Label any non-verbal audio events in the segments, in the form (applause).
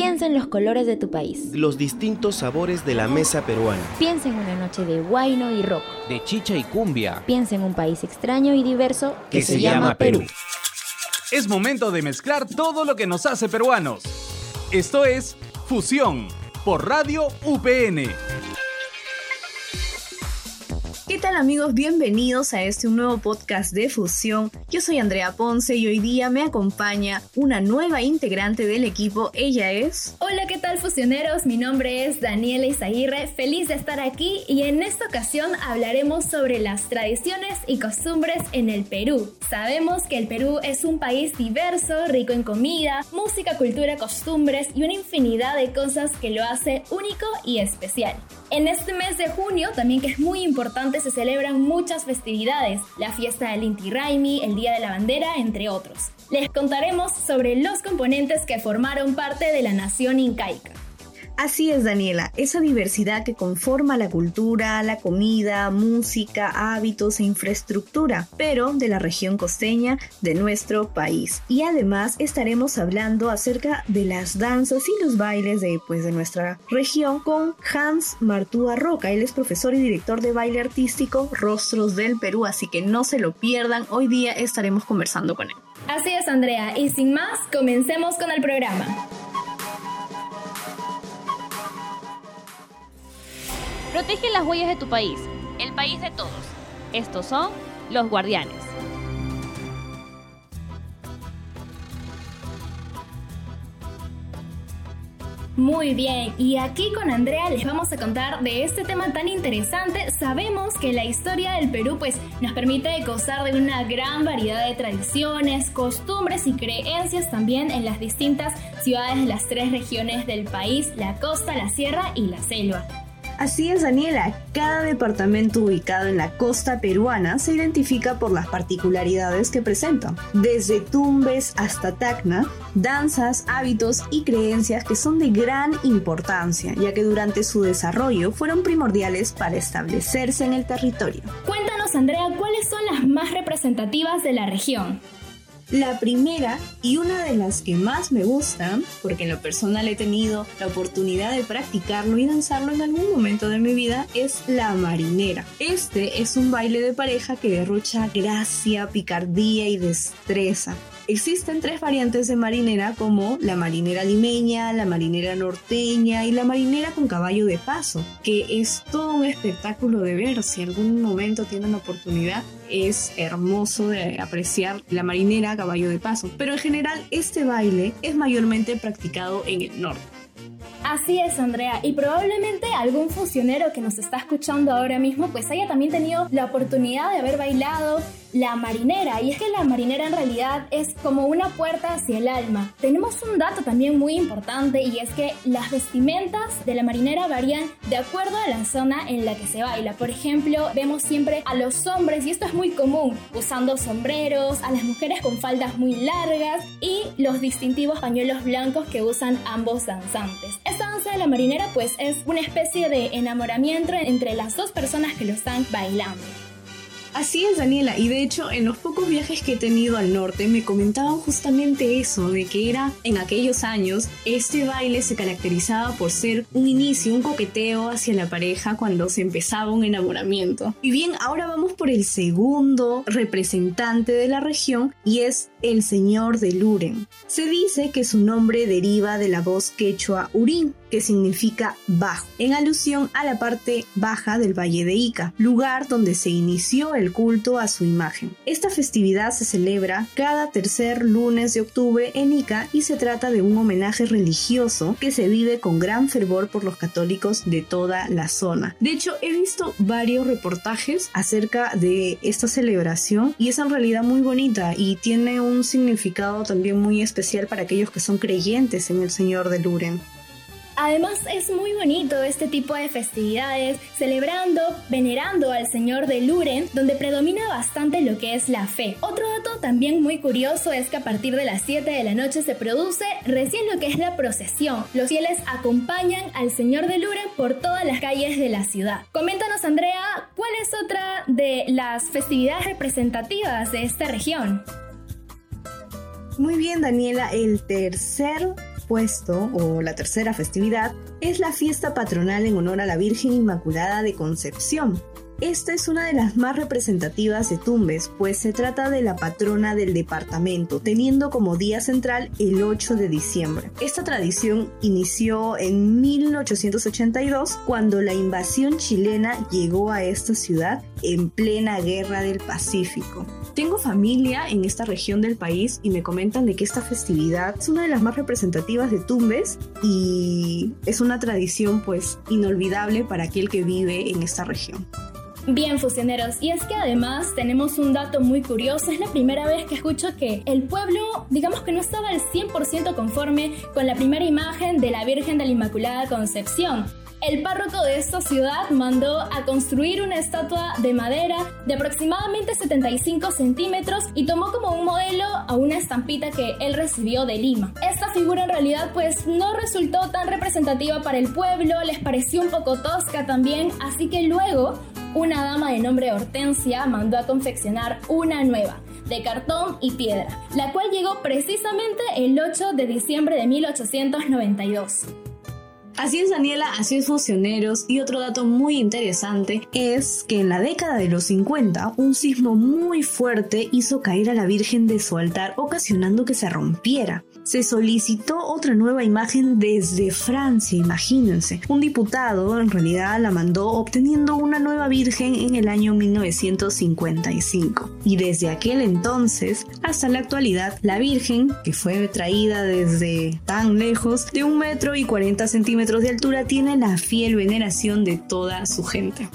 Piensa en los colores de tu país. Los distintos sabores de la mesa peruana. Piensa en una noche de guayno y rock. De chicha y cumbia. Piensa en un país extraño y diverso que, se, llama Perú. Es momento de mezclar todo lo que nos hace peruanos. Esto es Fusión por Radio UPN. ¿Qué tal amigos? Bienvenidos a este nuevo podcast de Fusión. Yo soy Andrea Ponce y hoy día me acompaña una nueva integrante del equipo. Ella es... Hola, ¿qué tal fusioneros? Mi nombre es Daniela Izaguirre, feliz de estar aquí y en esta ocasión hablaremos sobre las tradiciones y costumbres en el Perú. Sabemos que el Perú es un país diverso, rico en comida, música, cultura, costumbres y una infinidad de cosas que lo hace único y especial. En este mes de junio, también que es muy importante, se celebran muchas festividades, la fiesta del Inti Raimi, el Día de la Bandera, entre otros. Les contaremos sobre los componentes que formaron parte de la nación incaica. Así es, Daniela, esa diversidad que conforma la cultura, la comida, música, hábitos e infraestructura, pero de la región costeña de nuestro país. Y además estaremos hablando acerca de las danzas y los bailes de, pues, de nuestra región con Hans Martúa Roca. Él es profesor y director de baile artístico Rostros del Perú, así que no se lo pierdan. Hoy día estaremos conversando con él. Así es, Andrea, y sin más, comencemos con el programa. Protege las huellas de tu país, el país de todos. Estos son los guardianes. Muy bien, y aquí con Andrea les vamos a contar de este tema tan interesante. Sabemos que la historia del Perú pues nos permite gozar de una gran variedad de tradiciones, costumbres y creencias también en las distintas ciudades de las tres regiones del país, la costa, la sierra y la selva. Así es, Daniela. Cada departamento ubicado en la costa peruana se identifica por las particularidades que presentan. Desde Tumbes hasta Tacna, danzas, hábitos y creencias que son de gran importancia, ya que durante su desarrollo fueron primordiales para establecerse en el territorio. Cuéntanos, Andrea, cuáles son las más representativas de la región. La primera y una de las que más me gustan, porque en lo personal he tenido la oportunidad de practicarlo y danzarlo en algún momento de mi vida, es la marinera. Este es un baile de pareja que derrocha gracia, picardía y destreza. Existen tres variantes de marinera como la marinera limeña, la marinera norteña y la marinera con caballo de paso, que es todo un espectáculo de ver. Si algún momento tienen oportunidad, es hermoso de apreciar la marinera a caballo de paso. Pero en general este baile es mayormente practicado en el norte. Así es, Andrea, y probablemente algún fusionero que nos está escuchando ahora mismo pues haya también tenido la oportunidad de haber bailado la marinera. Y es que la marinera en realidad es como una puerta hacia el alma. Tenemos un dato también muy importante y es que las vestimentas de la marinera varían de acuerdo a la zona en la que se baila. Por ejemplo, vemos siempre a los hombres, y esto es muy común, usando sombreros, a las mujeres con faldas muy largas y los distintivos pañuelos blancos que usan ambos danzantes. Esta danza de la marinera pues es una especie de enamoramiento entre las dos personas que lo están bailando. Así es, Daniela, y de hecho en los pocos viajes que he tenido al norte me comentaban justamente eso, de que era en aquellos años este baile se caracterizaba por ser un inicio, un coqueteo hacia la pareja cuando se empezaba un enamoramiento. Y bien, ahora vamos por el segundo representante de la región y es el señor de Luren. Se dice que su nombre deriva de la voz quechua Urín, que significa bajo, en alusión a la parte baja del Valle de Ica, lugar donde se inició el culto a su imagen. Esta festividad se celebra cada tercer lunes de octubre en Ica y se trata de un homenaje religioso que se vive con gran fervor por los católicos de toda la zona. De hecho, he visto varios reportajes acerca de esta celebración y es en realidad muy bonita y tiene un significado también muy especial para aquellos que son creyentes en el Señor de Luren. Además es muy bonito este tipo de festividades, celebrando, venerando al Señor de Luren, donde predomina bastante lo que es la fe. Otro dato también muy curioso es que a partir de las 7 de la noche se produce recién lo que es la procesión. Los fieles acompañan al Señor de Luren por todas las calles de la ciudad. Coméntanos Andrea, ¿cuál es otra de las festividades representativas de esta región? Muy bien Daniela, el tercer o la tercera festividad, es la fiesta patronal en honor a la Virgen Inmaculada de Concepción, esta es una de las más representativas de Tumbes, pues se trata de la patrona del departamento, teniendo como día central el 8 de diciembre. Esta tradición inició en 1882, cuando la invasión chilena llegó a esta ciudad en plena guerra del Pacífico. Tengo familia en esta región del país y me comentan de que esta festividad es una de las más representativas de Tumbes y es una tradición pues inolvidable para aquel que vive en esta región. Bien, fusioneros, y es que además tenemos un dato muy curioso, es la primera vez que escucho que el pueblo, digamos que no estaba al 100% conforme con la primera imagen de la Virgen de la Inmaculada Concepción. El párroco de esta ciudad mandó a construir una estatua de madera de aproximadamente 75 centímetros y tomó como un modelo a una estampita que él recibió de Lima. Esta figura en realidad pues no resultó tan representativa para el pueblo, les pareció un poco tosca también, así que luego una dama de nombre Hortensia mandó a confeccionar una nueva, de cartón y piedra, la cual llegó precisamente el 8 de diciembre de 1892. Así es Daniela, así es Funcioneros y otro dato muy interesante es que en la década de los 50 un sismo muy fuerte hizo caer a la Virgen de su altar ocasionando que se rompiera se solicitó otra nueva imagen desde Francia, imagínense. Un diputado en realidad la mandó obteniendo una nueva virgen en el año 1955. Y desde aquel entonces hasta la actualidad, la virgen, que fue traída desde tan lejos, de un metro y 40 centímetros de altura, tiene la fiel veneración de toda su gente.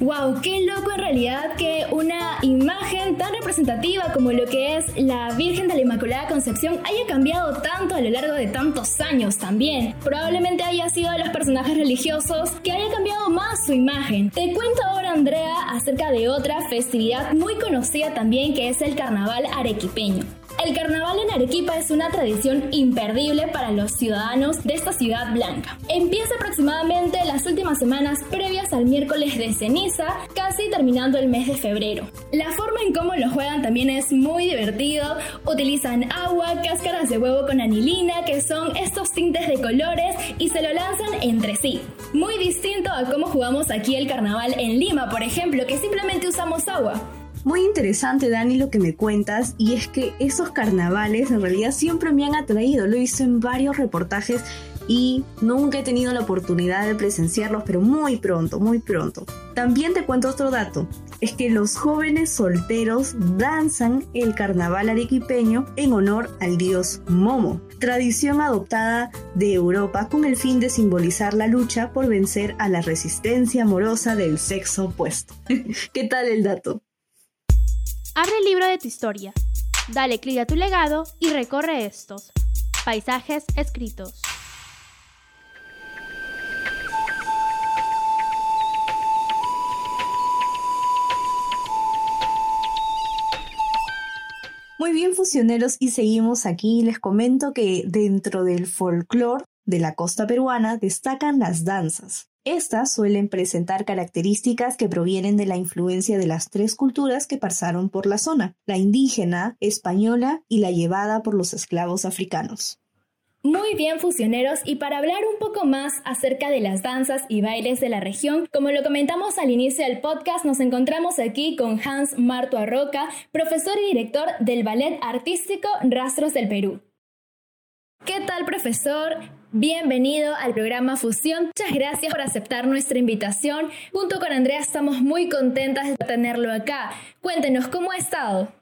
Wow, qué loco en realidad que una imagen tan representativa como lo que es la Virgen de la Inmaculada Concepción haya cambiado tanto a lo largo de tantos años también. Probablemente haya sido de los personajes religiosos que haya cambiado más su imagen. Te cuento ahora, Andrea, acerca de otra festividad muy conocida también que es el Carnaval Arequipeño. El carnaval en Arequipa es una tradición imperdible para los ciudadanos de esta ciudad blanca. Empieza aproximadamente las últimas semanas previas al miércoles de ceniza, casi terminando el mes de febrero. La forma en cómo lo juegan también es muy divertido. Utilizan agua, cáscaras de huevo con anilina, que son estos tintes de colores, y se lo lanzan entre sí. Muy distinto a cómo jugamos aquí el carnaval en Lima, por ejemplo, que simplemente usamos agua. Muy interesante, Dani, lo que me cuentas, y es que esos carnavales en realidad siempre me han atraído. Lo visto en varios reportajes y nunca he tenido la oportunidad de presenciarlos, pero muy pronto, muy pronto. También te cuento otro dato, es que los jóvenes solteros danzan el carnaval arequipeño en honor al dios Momo, tradición adoptada de Europa con el fin de simbolizar la lucha por vencer a la resistencia amorosa del sexo opuesto. (laughs) ¿Qué tal el dato? Abre el libro de tu historia, dale clic a tu legado y recorre estos paisajes escritos. Muy bien, fusioneros, y seguimos aquí. Les comento que dentro del folclore de la costa peruana destacan las danzas. Estas suelen presentar características que provienen de la influencia de las tres culturas que pasaron por la zona, la indígena, española y la llevada por los esclavos africanos. Muy bien, fusioneros, y para hablar un poco más acerca de las danzas y bailes de la región, como lo comentamos al inicio del podcast, nos encontramos aquí con Hans Marto Arroca, profesor y director del Ballet Artístico Rastros del Perú. ¿Qué tal, profesor? Bienvenido al programa Fusión. Muchas gracias por aceptar nuestra invitación. Junto con Andrea estamos muy contentas de tenerlo acá. Cuéntenos, ¿cómo ha estado?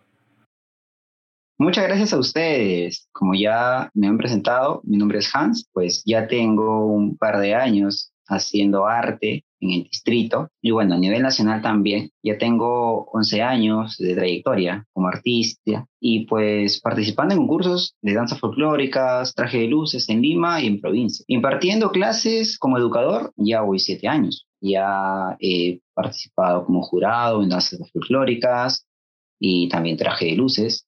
Muchas gracias a ustedes. Como ya me han presentado, mi nombre es Hans, pues ya tengo un par de años haciendo arte en el distrito y bueno, a nivel nacional también. Ya tengo 11 años de trayectoria como artista y pues participando en concursos de danzas folclóricas, traje de luces en Lima y en provincia. Impartiendo clases como educador ya voy 7 años. Ya he participado como jurado en danzas folclóricas y también traje de luces.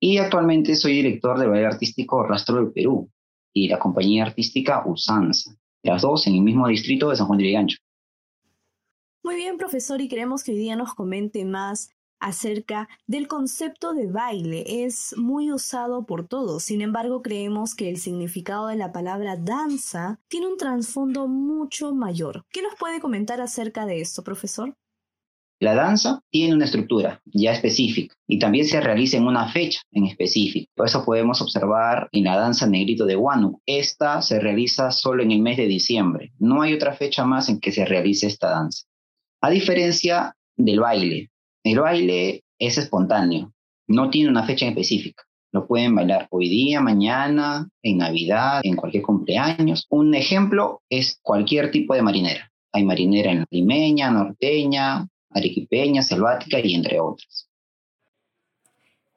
Y actualmente soy director del baile artístico Rastro del Perú y la compañía artística Usanza las dos en el mismo distrito de San Juan de Vigancho. Muy bien, profesor, y queremos que hoy día nos comente más acerca del concepto de baile. Es muy usado por todos, sin embargo creemos que el significado de la palabra danza tiene un trasfondo mucho mayor. ¿Qué nos puede comentar acerca de esto, profesor? La danza tiene una estructura ya específica y también se realiza en una fecha en específico. Por eso podemos observar en la danza negrito de Wanu. Esta se realiza solo en el mes de diciembre. No hay otra fecha más en que se realice esta danza. A diferencia del baile. El baile es espontáneo, no tiene una fecha específica. Lo pueden bailar hoy día, mañana, en Navidad, en cualquier cumpleaños. Un ejemplo es cualquier tipo de marinera. Hay marinera en limeña, norteña, arequipeña, selvática y entre otras.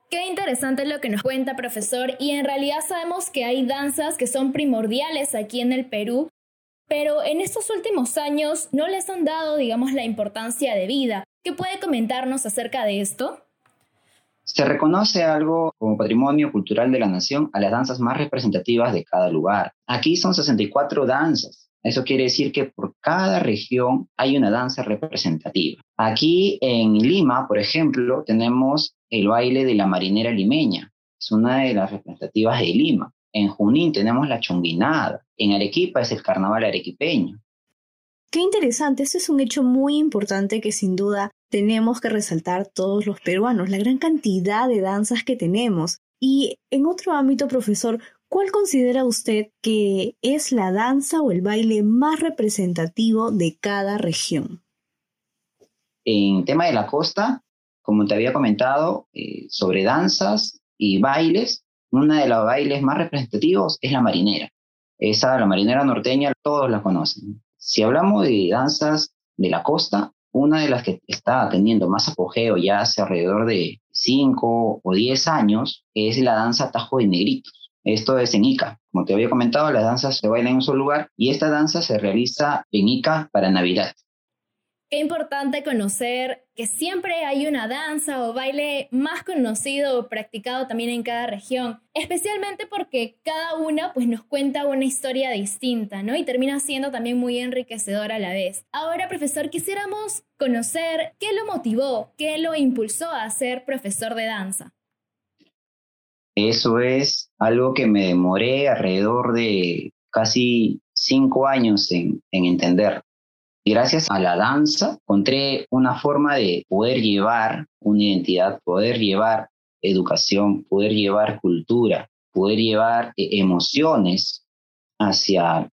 Qué interesante lo que nos cuenta, profesor, y en realidad sabemos que hay danzas que son primordiales aquí en el Perú, pero en estos últimos años no les han dado, digamos, la importancia de vida. ¿Qué puede comentarnos acerca de esto? Se reconoce algo como patrimonio cultural de la nación a las danzas más representativas de cada lugar. Aquí son 64 danzas, eso quiere decir que por cada región hay una danza representativa. Aquí en Lima, por ejemplo, tenemos el baile de la marinera limeña. Es una de las representativas de Lima. En Junín tenemos la chonguinada. En Arequipa es el carnaval arequipeño. Qué interesante, eso es un hecho muy importante que sin duda tenemos que resaltar todos los peruanos, la gran cantidad de danzas que tenemos. Y en otro ámbito, profesor, ¿Cuál considera usted que es la danza o el baile más representativo de cada región? En tema de la costa, como te había comentado, eh, sobre danzas y bailes, uno de los bailes más representativos es la marinera. Esa, la marinera norteña, todos la conocen. Si hablamos de danzas de la costa, una de las que está teniendo más apogeo ya hace alrededor de 5 o 10 años es la danza Tajo de Negritos. Esto es en Ica. Como te había comentado, las danzas se bailan en un solo lugar y esta danza se realiza en Ica para Navidad. Qué importante conocer que siempre hay una danza o baile más conocido o practicado también en cada región, especialmente porque cada una pues nos cuenta una historia distinta, ¿no? Y termina siendo también muy enriquecedora a la vez. Ahora, profesor, quisiéramos conocer qué lo motivó, qué lo impulsó a ser profesor de danza. Eso es algo que me demoré alrededor de casi cinco años en, entender. Gracias a la danza encontré una forma de poder llevar una identidad, poder llevar educación, poder llevar cultura, poder llevar eh, emociones hacia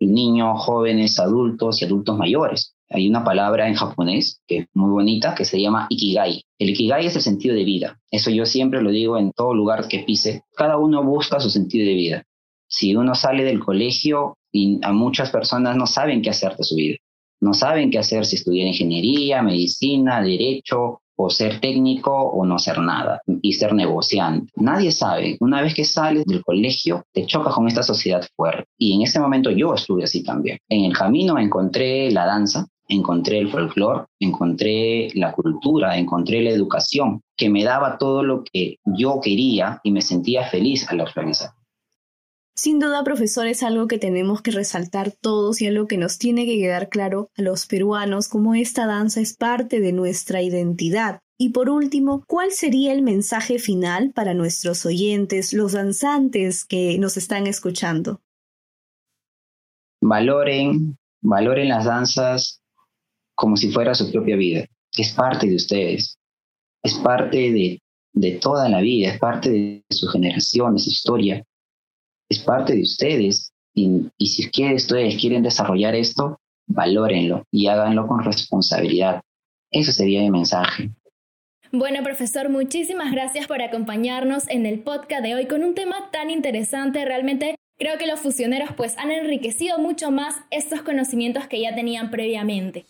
niños, jóvenes, adultos y adultos mayores. Hay una palabra en japonés que es muy bonita que se llama ikigai. El ikigai es el sentido de vida. Eso yo siempre lo digo en todo lugar que pise. Cada uno busca su sentido de vida. Si uno sale del colegio y a muchas personas no saben qué hacer de su vida. No saben qué hacer si estudiar ingeniería, medicina, derecho, o ser técnico o no ser nada y ser negociante. Nadie sabe. Una vez que sales del colegio, te chocas con esta sociedad fuerte. Y en ese momento yo estuve así también. En el camino encontré la danza, encontré el folclore, encontré la cultura, encontré la educación, que me daba todo lo que yo quería y me sentía feliz al realizar. Sin duda, profesor, es algo que tenemos que resaltar todos y algo que nos tiene que quedar claro a los peruanos, como esta danza es parte de nuestra identidad. Y por último, ¿cuál sería el mensaje final para nuestros oyentes, los danzantes que nos están escuchando? Valoren, valoren las danzas como si fuera su propia vida. Es parte de ustedes, es parte de, de toda la vida, es parte de su generación, de su historia, es parte de ustedes. Y, y si ustedes quieren desarrollar esto, valórenlo y háganlo con responsabilidad. Eso sería mi mensaje. Bueno, profesor, muchísimas gracias por acompañarnos en el podcast de hoy con un tema tan interesante. Realmente creo que los fusioneros pues han enriquecido mucho más estos conocimientos que ya tenían previamente.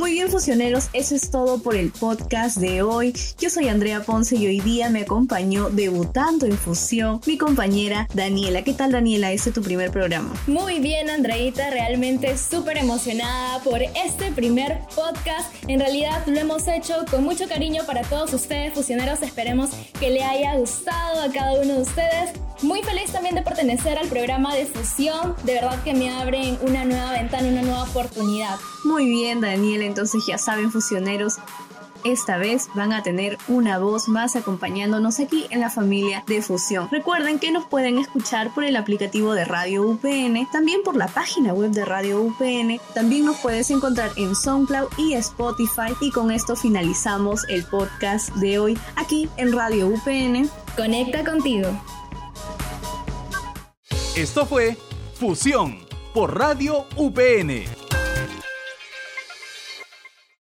Muy bien, fusioneros, eso es todo por el podcast de hoy. Yo soy Andrea Ponce y hoy día me acompañó debutando en fusión mi compañera Daniela. ¿Qué tal, Daniela? Este es tu primer programa. Muy bien, Andreita, realmente súper emocionada por este primer podcast. En realidad lo hemos hecho con mucho cariño para todos ustedes, fusioneros. Esperemos que le haya gustado a cada uno de ustedes. Muy feliz también de pertenecer al programa de fusión. De verdad que me abren una nueva ventana, una nueva oportunidad. Muy bien, Daniel. Entonces ya saben, fusioneros, esta vez van a tener una voz más acompañándonos aquí en la familia de Fusión. Recuerden que nos pueden escuchar por el aplicativo de Radio UPN, también por la página web de Radio UPN, también nos puedes encontrar en SoundCloud y Spotify y con esto finalizamos el podcast de hoy aquí en Radio UPN. Conecta contigo. Esto fue Fusión por Radio UPN.